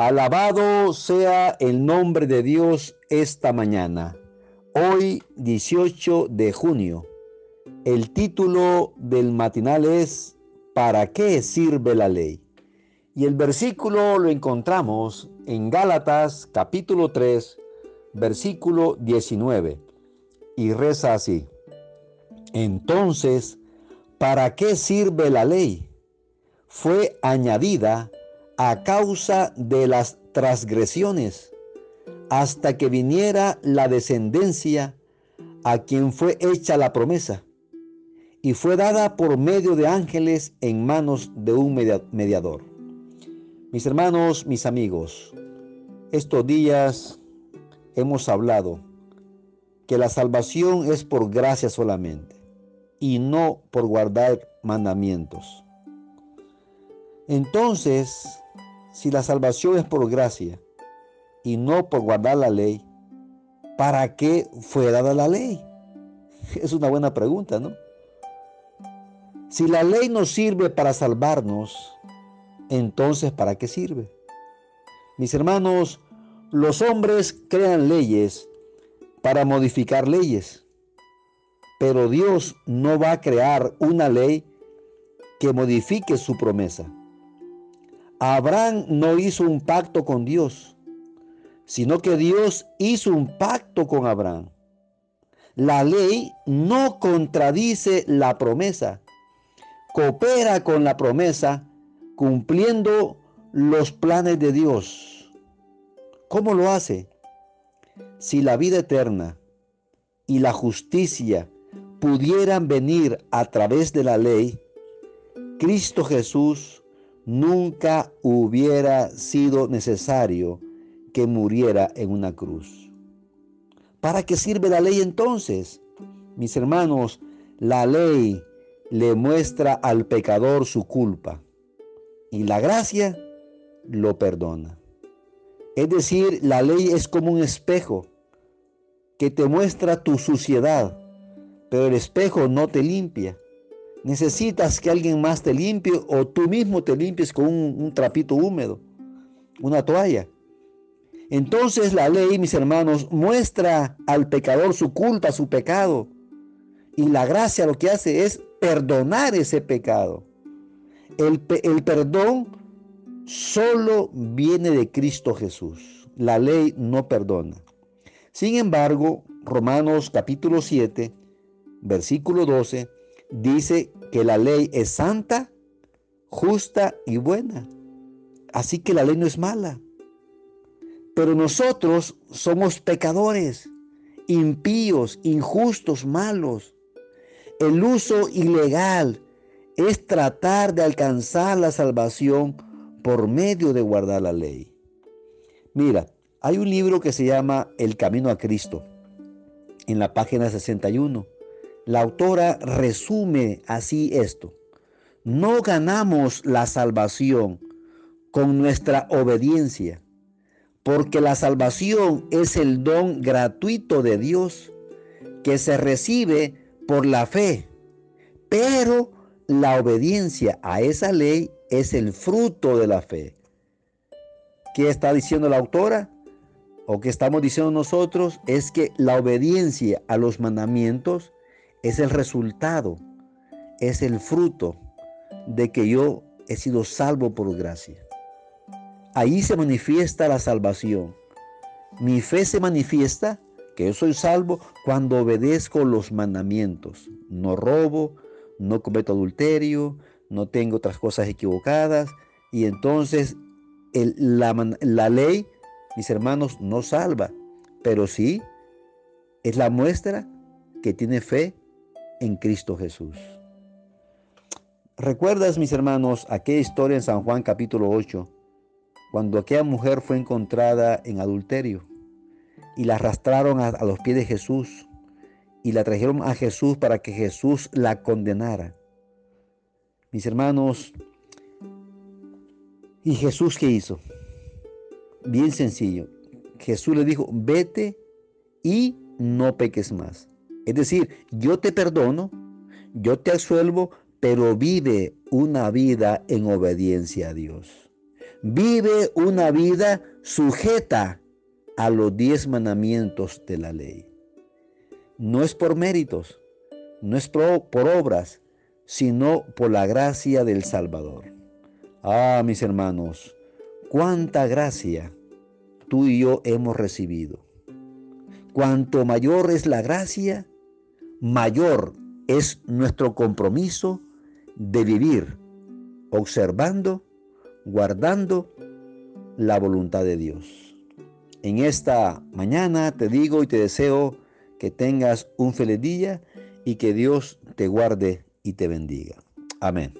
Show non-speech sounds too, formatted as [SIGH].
Alabado sea el nombre de Dios esta mañana. Hoy 18 de junio. El título del matinal es ¿Para qué sirve la ley? Y el versículo lo encontramos en Gálatas capítulo 3, versículo 19. Y reza así. Entonces, ¿para qué sirve la ley? Fue añadida a causa de las transgresiones, hasta que viniera la descendencia a quien fue hecha la promesa, y fue dada por medio de ángeles en manos de un mediador. Mis hermanos, mis amigos, estos días hemos hablado que la salvación es por gracia solamente y no por guardar mandamientos. Entonces, si la salvación es por gracia y no por guardar la ley, ¿para qué fue dada la ley? [LAUGHS] Es una buena pregunta, ¿no? Si la ley nos sirve para salvarnos, entonces ¿para qué sirve? Mis hermanos, los hombres crean leyes para modificar leyes, pero Dios no va a crear una ley que modifique su promesa. Abraham no hizo un pacto con Dios, sino que Dios hizo un pacto con Abraham. La ley no contradice la promesa, coopera con la promesa cumpliendo los planes de Dios. ¿Cómo lo hace? Si la vida eterna y la justicia pudieran venir a través de la ley, Cristo Jesús nunca hubiera sido necesario que muriera en una cruz. ¿Para qué sirve la ley entonces? Mis hermanos, la ley le muestra al pecador su culpa y la gracia lo perdona. Es decir, la ley es como un espejo que te muestra tu suciedad, pero el espejo no te limpia. Necesitas que alguien más te limpie o tú mismo te limpies con un, trapito húmedo, una toalla. Entonces la ley, mis hermanos, muestra al pecador su culpa, su pecado. Y la gracia lo que hace es perdonar ese pecado. El, el, perdón solo viene de Cristo Jesús. La ley no perdona. Sin embargo, Romanos capítulo 7, versículo 12, dice que la ley es santa, justa y buena. Así que la ley no es mala. Pero nosotros somos pecadores, impíos, injustos, malos. El uso ilegal es tratar de alcanzar la salvación por medio de guardar la ley. Mira, hay un libro que se llama El Camino a Cristo, en la página 61 la autora resume así esto. No ganamos la salvación con nuestra obediencia, porque la salvación es el don gratuito de Dios que se recibe por la fe, pero la obediencia a esa ley es el fruto de la fe. ¿Qué está diciendo la autora? ¿O qué estamos diciendo nosotros? Es que la obediencia a los mandamientos es el resultado, es el fruto de que yo he sido salvo por gracia. Ahí se manifiesta la salvación. Mi fe se manifiesta que yo soy salvo cuando obedezco los mandamientos. No robo, no cometo adulterio, no tengo otras cosas equivocadas. Y entonces la, ley, mis hermanos, no salva, pero sí es la muestra que tiene fe en Cristo Jesús. ¿Recuerdas, mis hermanos, aquella historia en San Juan capítulo 8, cuando aquella mujer fue encontrada en adulterio y la arrastraron a, los pies de Jesús y la trajeron a Jesús para que Jesús la condenara? Mis hermanos, ¿y Jesús qué hizo? Bien sencillo. Jesús le dijo, vete y no peques más. Es decir, yo te perdono, yo te absuelvo, pero vive una vida en obediencia a Dios. vive una vida sujeta a los diez mandamientos de la ley. No es por méritos, no es por, por obras, sino por la gracia del Salvador. Ah, mis hermanos, cuánta gracia tú y yo hemos recibido. Cuanto mayor es la gracia, mayor es nuestro compromiso de vivir observando, guardando la voluntad de Dios. En esta mañana te digo y te deseo que tengas un feliz día y que Dios te guarde y te bendiga. Amén.